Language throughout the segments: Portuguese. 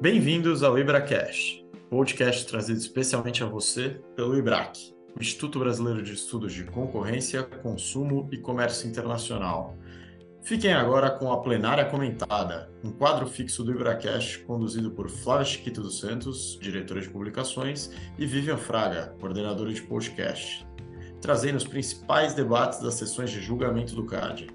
Bem-vindos ao IbraCast, podcast trazido especialmente a você pelo IBRAC, Instituto Brasileiro de Estudos de Concorrência, Consumo e Comércio Internacional. Fiquem agora com a Plenária Comentada, um quadro fixo do IbraCast conduzido por Flávia Chiquito dos Santos, diretora de publicações, e Vivian Fraga, coordenadora de podcast, trazendo os principais debates das sessões de julgamento do CAD.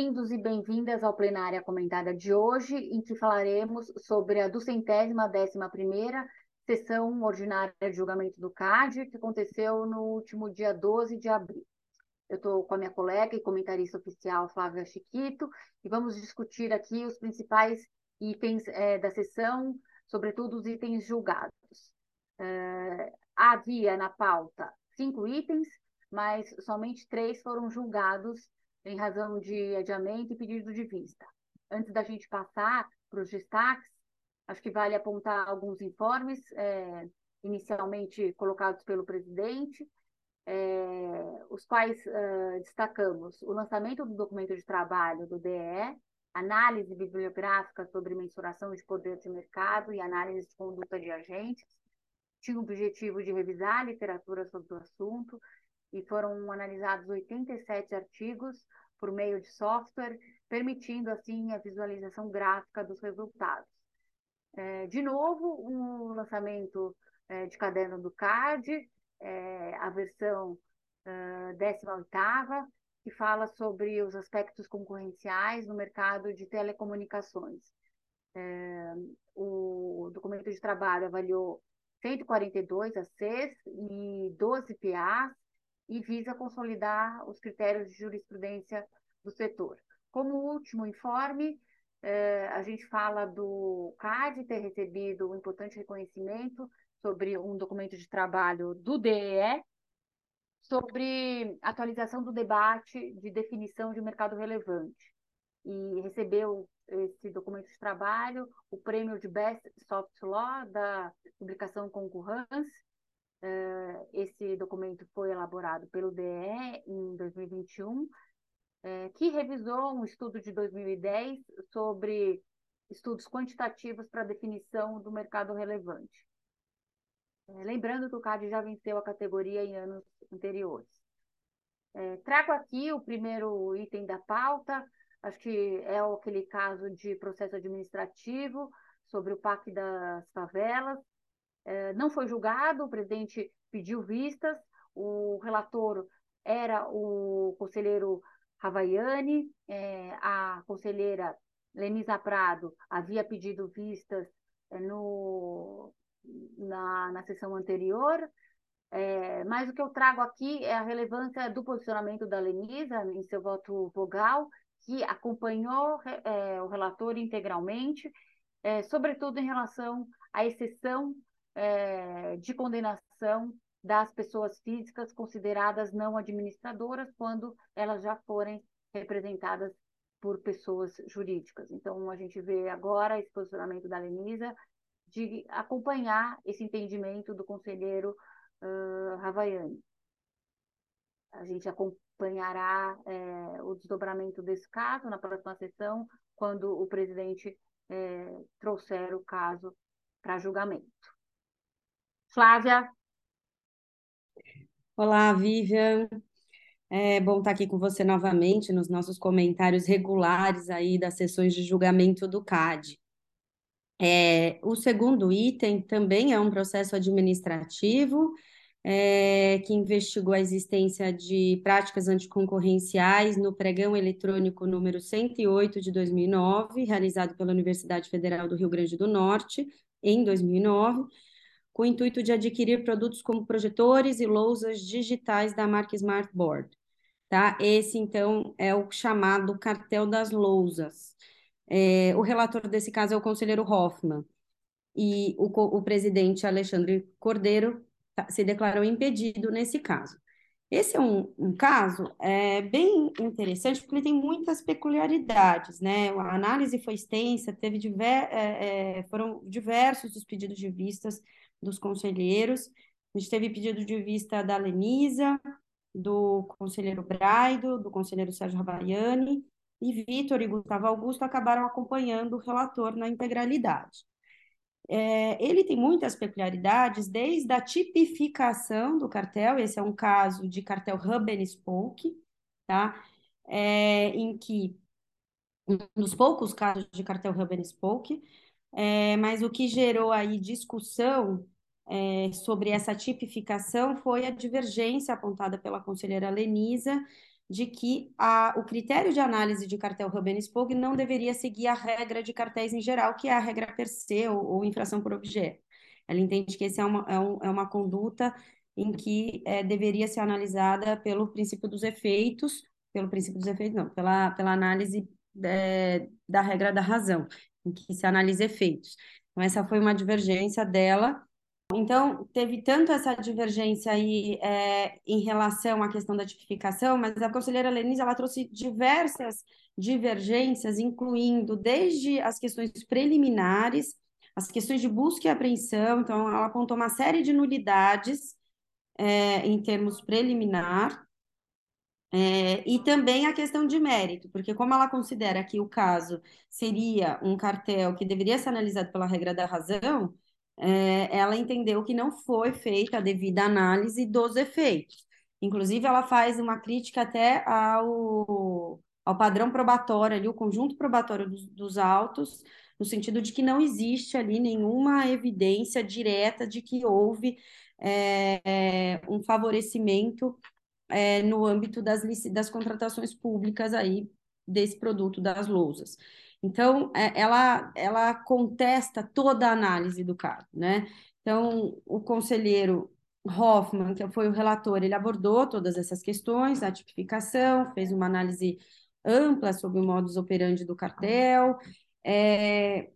Bem-vindos e bem-vindas ao Plenária Comentada de hoje, em que falaremos sobre a duzentésima décima primeira sessão ordinária de julgamento do CAD, que aconteceu no último dia 12 de abril. Eu estou com a minha colega e comentarista oficial, Flávia Chiquito, e vamos discutir aqui os principais itens é, da sessão, sobretudo os itens julgados. É, havia na pauta cinco itens, mas somente três foram julgados em razão de adiamento e pedido de vista. Antes da gente passar para os destaques, acho que vale apontar alguns informes, é, inicialmente colocados pelo presidente, é, os quais é, destacamos o lançamento do documento de trabalho do DE, análise bibliográfica sobre mensuração de poder de mercado e análise de conduta de agentes, tinha o objetivo de revisar a literatura sobre o assunto, e foram analisados 87 artigos por meio de software, permitindo assim a visualização gráfica dos resultados. É, de novo, um lançamento é, de caderno do CAD, é, a versão uh, 18ª, que fala sobre os aspectos concorrenciais no mercado de telecomunicações. É, o documento de trabalho avaliou 142 ACs e 12 PAs, e visa consolidar os critérios de jurisprudência do setor. Como último informe, eh, a gente fala do CAD ter recebido um importante reconhecimento sobre um documento de trabalho do DEE, sobre atualização do debate de definição de mercado relevante. E recebeu esse documento de trabalho o prêmio de Best Soft Law da publicação Concurrence, Uh, esse documento foi elaborado pelo DE em 2021, uh, que revisou um estudo de 2010 sobre estudos quantitativos para definição do mercado relevante. Uh, lembrando que o CAD já venceu a categoria em anos anteriores. trago aqui o primeiro item da pauta, acho que é aquele caso de processo administrativo sobre o PAC das favelas, é, não foi julgado, o presidente pediu vistas, o relator era o conselheiro Ravaiani, é, a conselheira Lenisa Prado havia pedido vistas é, no, na, na sessão anterior, é, mas o que eu trago aqui é a relevância do posicionamento da Lenisa em seu voto vogal, que acompanhou é, o relator integralmente, é, sobretudo em relação à exceção é, de condenação das pessoas físicas consideradas não administradoras quando elas já forem representadas por pessoas jurídicas. Então, a gente vê agora esse posicionamento da Lenisa de acompanhar esse entendimento do conselheiro uh, Havaiani. A gente acompanhará é, o desdobramento desse caso na próxima sessão, quando o presidente é, trouxer o caso para julgamento. Flávia. Olá, Vivian. É bom estar aqui com você novamente nos nossos comentários regulares aí das sessões de julgamento do CAD. É, o segundo item também é um processo administrativo é, que investigou a existência de práticas anticoncorrenciais no pregão eletrônico número 108 de 2009, realizado pela Universidade Federal do Rio Grande do Norte em 2009 com o intuito de adquirir produtos como projetores e lousas digitais da marca Smartboard. Tá? Esse, então, é o chamado cartel das lousas. É, o relator desse caso é o conselheiro Hoffman, e o, o presidente Alexandre Cordeiro tá, se declarou impedido nesse caso. Esse é um, um caso é, bem interessante, porque ele tem muitas peculiaridades, né? A análise foi extensa, teve diver, é, é, foram diversos os pedidos de vistas dos conselheiros. A gente teve pedido de vista da Lenisa, do conselheiro Braido, do conselheiro Sérgio Rabaiani, e Vitor e Gustavo Augusto acabaram acompanhando o relator na integralidade. É, ele tem muitas peculiaridades, desde a tipificação do cartel, esse é um caso de cartel hub and spoke, tá? É, em que, um dos poucos casos de cartel hub and spoke, é, mas o que gerou aí discussão é, sobre essa tipificação foi a divergência apontada pela conselheira Lenisa de que a, o critério de análise de cartel Rubens-Spock não deveria seguir a regra de cartéis em geral, que é a regra per se ou, ou infração por objeto. Ela entende que essa é uma, é, um, é uma conduta em que é, deveria ser analisada pelo princípio dos efeitos, pelo princípio dos efeitos, não, pela, pela análise é, da regra da razão, em que se analisa efeitos. Então, essa foi uma divergência dela. Então, teve tanto essa divergência aí é, em relação à questão da tipificação, mas a conselheira Lenise ela trouxe diversas divergências, incluindo desde as questões preliminares, as questões de busca e apreensão, então ela apontou uma série de nulidades é, em termos preliminar, é, e também a questão de mérito, porque como ela considera que o caso seria um cartel que deveria ser analisado pela regra da razão, é, ela entendeu que não foi feita a devida análise dos efeitos. Inclusive, ela faz uma crítica até ao, ao padrão probatório, ali, o conjunto probatório dos, dos autos, no sentido de que não existe ali nenhuma evidência direta de que houve é, um favorecimento é, no âmbito das, das contratações públicas aí desse produto das lousas. Então, é, ela, ela contesta toda a análise do caso, né? Então, o conselheiro Hoffman, que foi o relator, ele abordou todas essas questões, a tipificação, fez uma análise ampla sobre o modus operandi do cartel, é,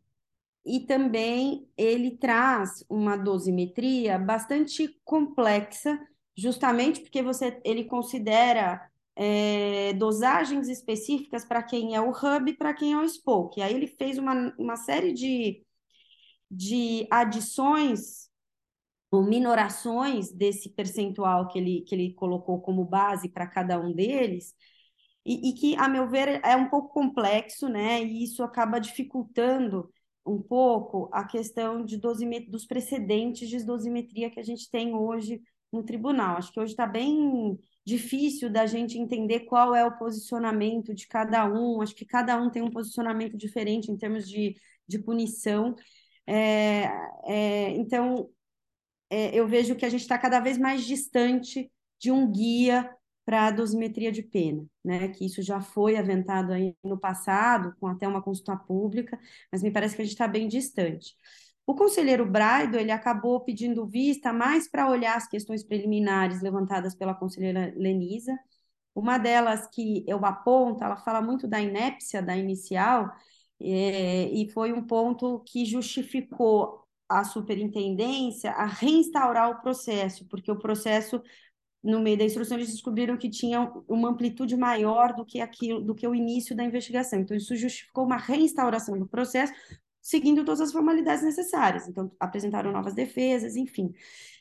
e também ele traz uma dosimetria bastante complexa, justamente porque você, ele considera é, dosagens específicas para quem é o hub e para quem é o spoke. Aí ele fez uma, uma série de, de adições ou minorações desse percentual que ele, que ele colocou como base para cada um deles, e, e, que, a meu ver, é um pouco complexo, né? E isso acaba dificultando um pouco a questão de dosimet dos precedentes de dosimetria que a gente tem hoje no tribunal. Acho que hoje está bem difícil da gente entender qual é o posicionamento de cada um. Acho que cada um tem um posicionamento diferente em termos de, de punição. É, é, então, é, eu vejo que a gente está cada vez mais distante de um guia para a dosimetria de pena, né? Que isso já foi aventado aí no passado, com até uma consulta pública, mas me parece que a gente está bem distante. O conselheiro Braido, ele acabou pedindo vista mais para olhar as questões preliminares levantadas pela conselheira Lenisa. Uma delas que eu aponto, ela fala muito da inépcia da inicial, é, e foi um ponto que justificou a superintendência a reinstaurar o processo, porque o processo no meio da instrução eles descobriram que tinha uma amplitude maior do que aquilo, do que o início da investigação. Então isso justificou uma reinstauração do processo, seguindo todas as formalidades necessárias. Então, apresentaram novas defesas, enfim.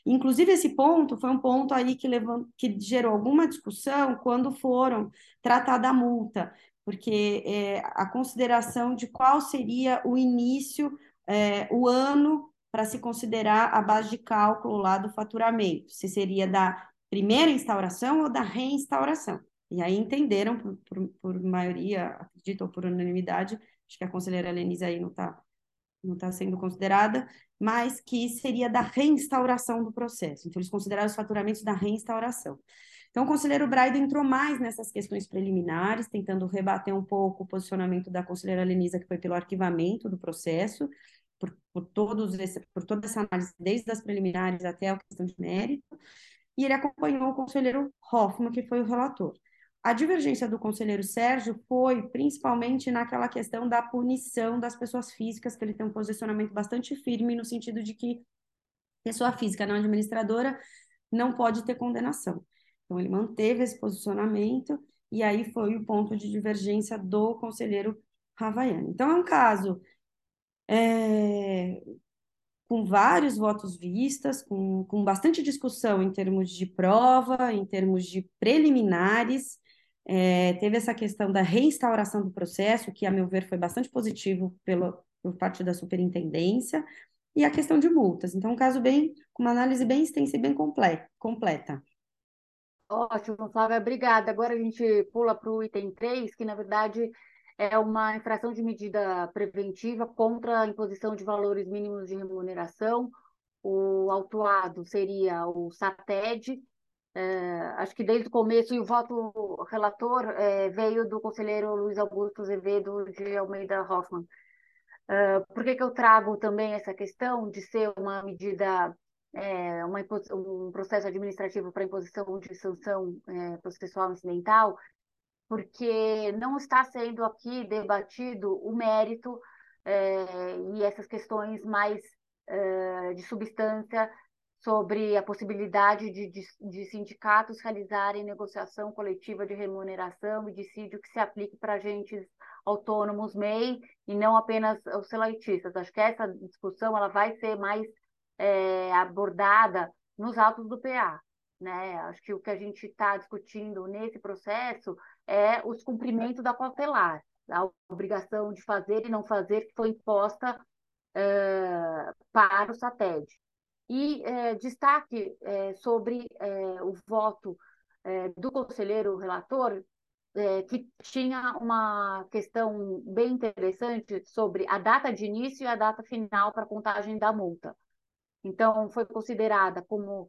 Inclusive, esse ponto foi um ponto aí que, levou, que gerou alguma discussão quando foram tratar da multa, porque é, a consideração de qual seria o início, é, o ano para se considerar a base de cálculo lá do faturamento, se seria da primeira instauração ou da reinstauração. E aí entenderam, por, por, por maioria, acredito, ou por unanimidade, acho que a conselheira Lenise aí não está não está sendo considerada, mas que seria da reinstauração do processo. Então, eles consideraram os faturamentos da reinstauração. Então, o conselheiro Braido entrou mais nessas questões preliminares, tentando rebater um pouco o posicionamento da conselheira Lenisa, que foi pelo arquivamento do processo, por, por, todos esse, por toda essa análise, desde as preliminares até a questão de mérito, e ele acompanhou o conselheiro Hoffman, que foi o relator. A divergência do conselheiro Sérgio foi principalmente naquela questão da punição das pessoas físicas, que ele tem um posicionamento bastante firme no sentido de que pessoa física não administradora não pode ter condenação. Então, ele manteve esse posicionamento e aí foi o ponto de divergência do conselheiro Ravaiani. Então, é um caso é, com vários votos vistas, com, com bastante discussão em termos de prova, em termos de preliminares, é, teve essa questão da reinstauração do processo, que, a meu ver, foi bastante positivo pelo, por parte da superintendência, e a questão de multas. Então, um caso bem, com uma análise bem extensa e bem completa. Ótimo, Flávia, obrigada. Agora a gente pula para o item 3, que na verdade é uma infração de medida preventiva contra a imposição de valores mínimos de remuneração. O autuado seria o SATED. É, acho que desde o começo, e o voto relator é, veio do conselheiro Luiz Augusto Azevedo de Almeida Hoffman. É, por que, que eu trago também essa questão de ser uma medida uma, um processo administrativo para imposição de sanção processual incidental, porque não está sendo aqui debatido o mérito e essas questões mais de substância sobre a possibilidade de, de, de, sindicatos realizarem negociação coletiva de remuneração e dissídio que se aplique para agentes autônomos MEI e não apenas os selaitistas. Acho que essa discussão ela vai ser mais é, abordada nos autos do PA. Né? Acho que o que a gente está discutindo nesse processo é os cumprimentos da cautelar, a obrigação de fazer e não fazer que foi imposta para o SATED. E é, destaque é, sobre é, o voto do conselheiro relator, que tinha uma questão bem interessante sobre a data de início e a data final para contagem da multa. Então, foi considerada como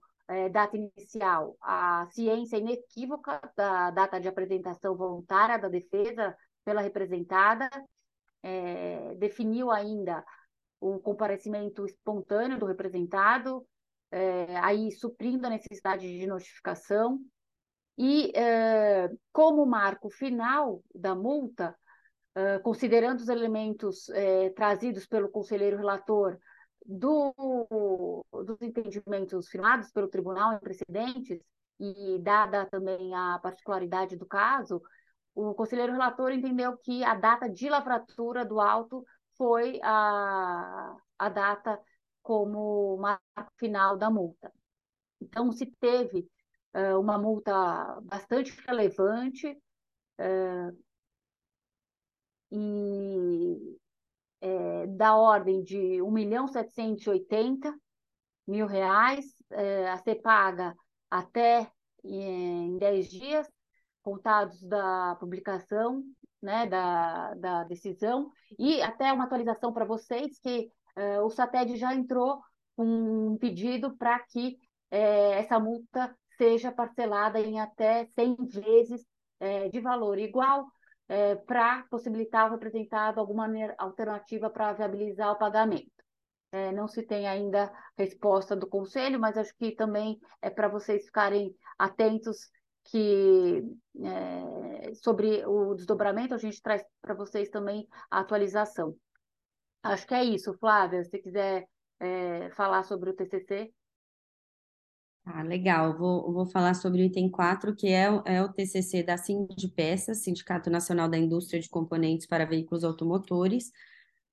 data inicial a ciência inequívoca da data de apresentação voluntária da defesa pela representada, definiu ainda o comparecimento espontâneo do representado, é, aí suprindo a necessidade de notificação, e é, como marco final da multa, é, considerando os elementos é, trazidos pelo conselheiro relator do, dos entendimentos firmados pelo tribunal em precedentes, e dada também a particularidade do caso, o conselheiro relator entendeu que a data de lavratura do auto foi a, a data como marco final da multa. Então, se teve uh, uma multa bastante relevante uh, e é, da ordem de 1 milhão 780 mil reais é, a ser paga até em 10 dias, contados da publicação né, da, da decisão, e até uma atualização para vocês que é, o SATED já entrou com um pedido para que é, essa multa seja parcelada em até 100 vezes é, de valor igual, para possibilitar ao representado alguma alternativa para viabilizar o pagamento. Não se tem ainda resposta do Conselho, mas acho que também é para vocês ficarem atentos que é, sobre o desdobramento a gente traz para vocês também a atualização. Acho que é isso, Flávia. Se você quiser é, falar sobre o TCC. Ah, legal. Vou, vou falar sobre o item 4, que é, é o TCC da Sindpeças, Sindicato Nacional da Indústria de Componentes para Veículos Automotores,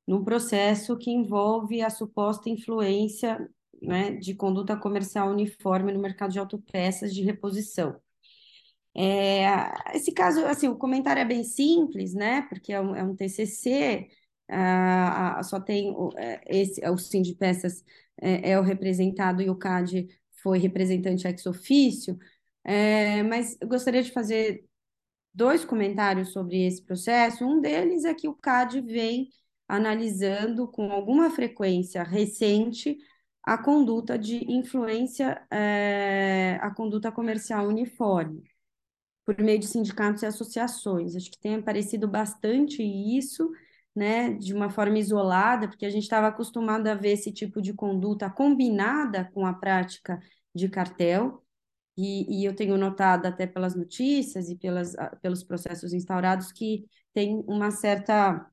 num processo que envolve a suposta influência né, de conduta comercial uniforme no mercado de autopeças de reposição. É, esse caso, assim, o comentário é bem simples, né, porque é um, é um TCC, só tem o, é, esse, o Sindpeças é, é o representado e o CAD foi representante ex ofício, é, mas eu gostaria de fazer dois comentários sobre esse processo. Um deles é que o CAD vem analisando com alguma frequência recente a conduta de influência, é, a conduta comercial uniforme, por meio de sindicatos e associações. Acho que tem aparecido bastante isso, né, de uma forma isolada, porque a gente estava acostumado a ver esse tipo de conduta combinada com a prática de cartel, e, e eu tenho notado até pelas notícias e pelas, pelos processos instaurados que tem uma certa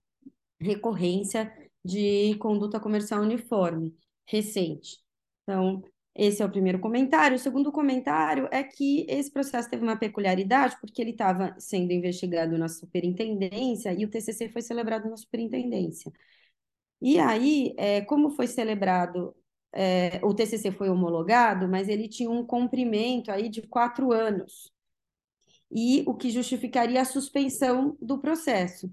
recorrência de conduta comercial uniforme recente. Então, esse é o primeiro comentário. O segundo comentário é que esse processo teve uma peculiaridade, porque ele estava sendo investigado na superintendência e o TCC foi celebrado na superintendência. E aí, é, como foi celebrado, é, o TCC foi homologado, mas ele tinha um comprimento aí de quatro anos. e o que justificaria a suspensão do processo.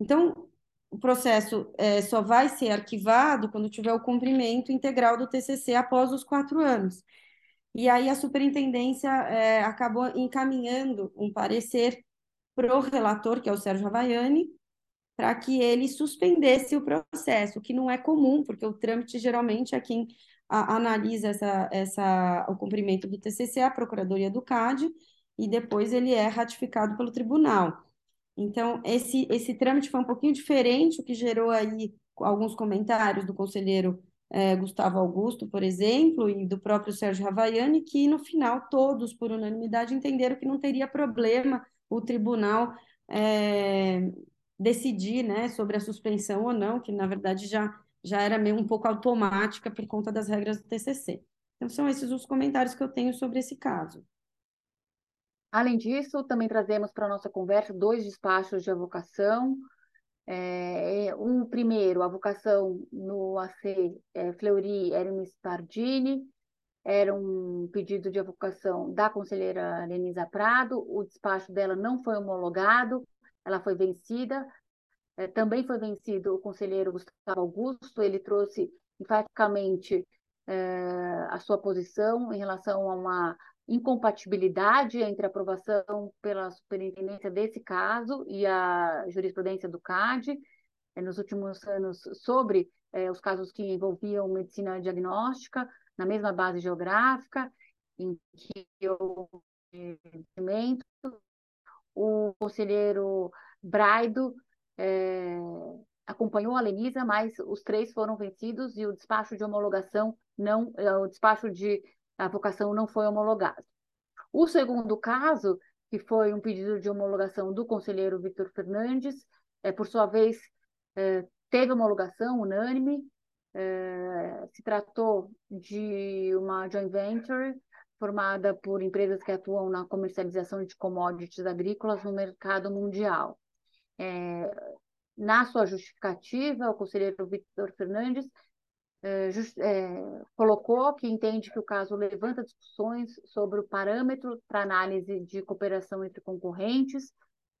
Então, o processo é, só vai ser arquivado quando tiver o cumprimento integral do TCC após os quatro anos. E aí a superintendência é, acabou encaminhando um parecer para o relator, que é o Sérgio Havaiani, para que ele suspendesse o processo, que não é comum, porque o trâmite geralmente é quem a, analisa essa, essa, o cumprimento do TCC, a Procuradoria do CAD, e depois ele é ratificado pelo tribunal. Então, esse, esse trâmite foi um pouquinho diferente, o que gerou aí alguns comentários do conselheiro é, Gustavo Augusto, por exemplo, e do próprio Sérgio Ravaiani, que no final todos, por unanimidade, entenderam que não teria problema o tribunal é, decidir né, sobre a suspensão ou não, que na verdade já, já era meio um pouco automática por conta das regras do TCC. Então, são esses os comentários que eu tenho sobre esse caso. Além disso, também trazemos para a nossa conversa dois despachos de avocação, é, um primeiro, a vocação no AC é, Fleury Hermes Pardini, era um pedido de avocação da conselheira Lenisa Prado, o despacho dela não foi homologado, ela foi vencida. É, também foi vencido o conselheiro Gustavo Augusto, ele trouxe enfaticamente é, a sua posição em relação a uma incompatibilidade entre a aprovação pela superintendência desse caso e a jurisprudência do CAD eh, nos últimos anos sobre eh, os casos que envolviam medicina diagnóstica na mesma base geográfica em que houve o conselheiro Braido eh, acompanhou a Lenisa, mas os três foram vencidos e o despacho de homologação não, o despacho de a vocação não foi homologada. O segundo caso, que foi um pedido de homologação do conselheiro Victor Fernandes, é, por sua vez, é, teve homologação unânime, é, se tratou de uma joint venture formada por empresas que atuam na comercialização de commodities agrícolas no mercado mundial. É, na sua justificativa, o conselheiro Victor Fernandes é, colocou que entende que o caso levanta discussões sobre o parâmetro para análise de cooperação entre concorrentes,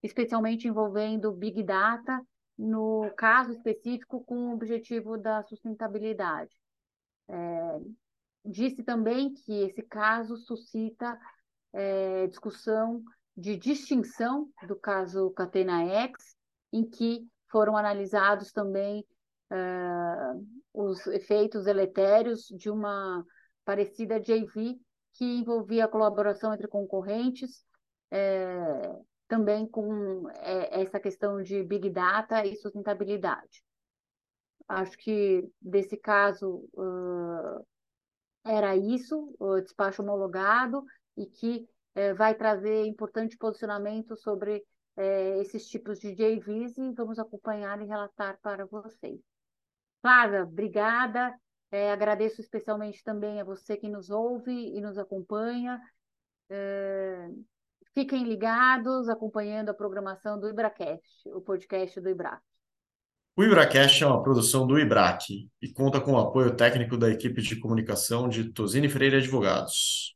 especialmente envolvendo Big Data, no caso específico com o objetivo da sustentabilidade. É, disse também que esse caso suscita discussão de distinção do caso Catena X, em que foram analisados também os efeitos deletérios de uma parecida JV que envolvia a colaboração entre concorrentes, é, também com é, essa questão de Big Data e sustentabilidade. Acho que, desse caso, uh, era isso, o despacho homologado, e que é, vai trazer importante posicionamento sobre é, esses tipos de JVs e vamos acompanhar e relatar para vocês. Flávia, obrigada. É, agradeço especialmente também a você que nos ouve e nos acompanha. É, fiquem ligados, acompanhando a programação do IbraCast, o podcast do IBRAC. O IbraCast é uma produção do IBRAC e conta com o apoio técnico da equipe de comunicação de Tosini Freire Advogados.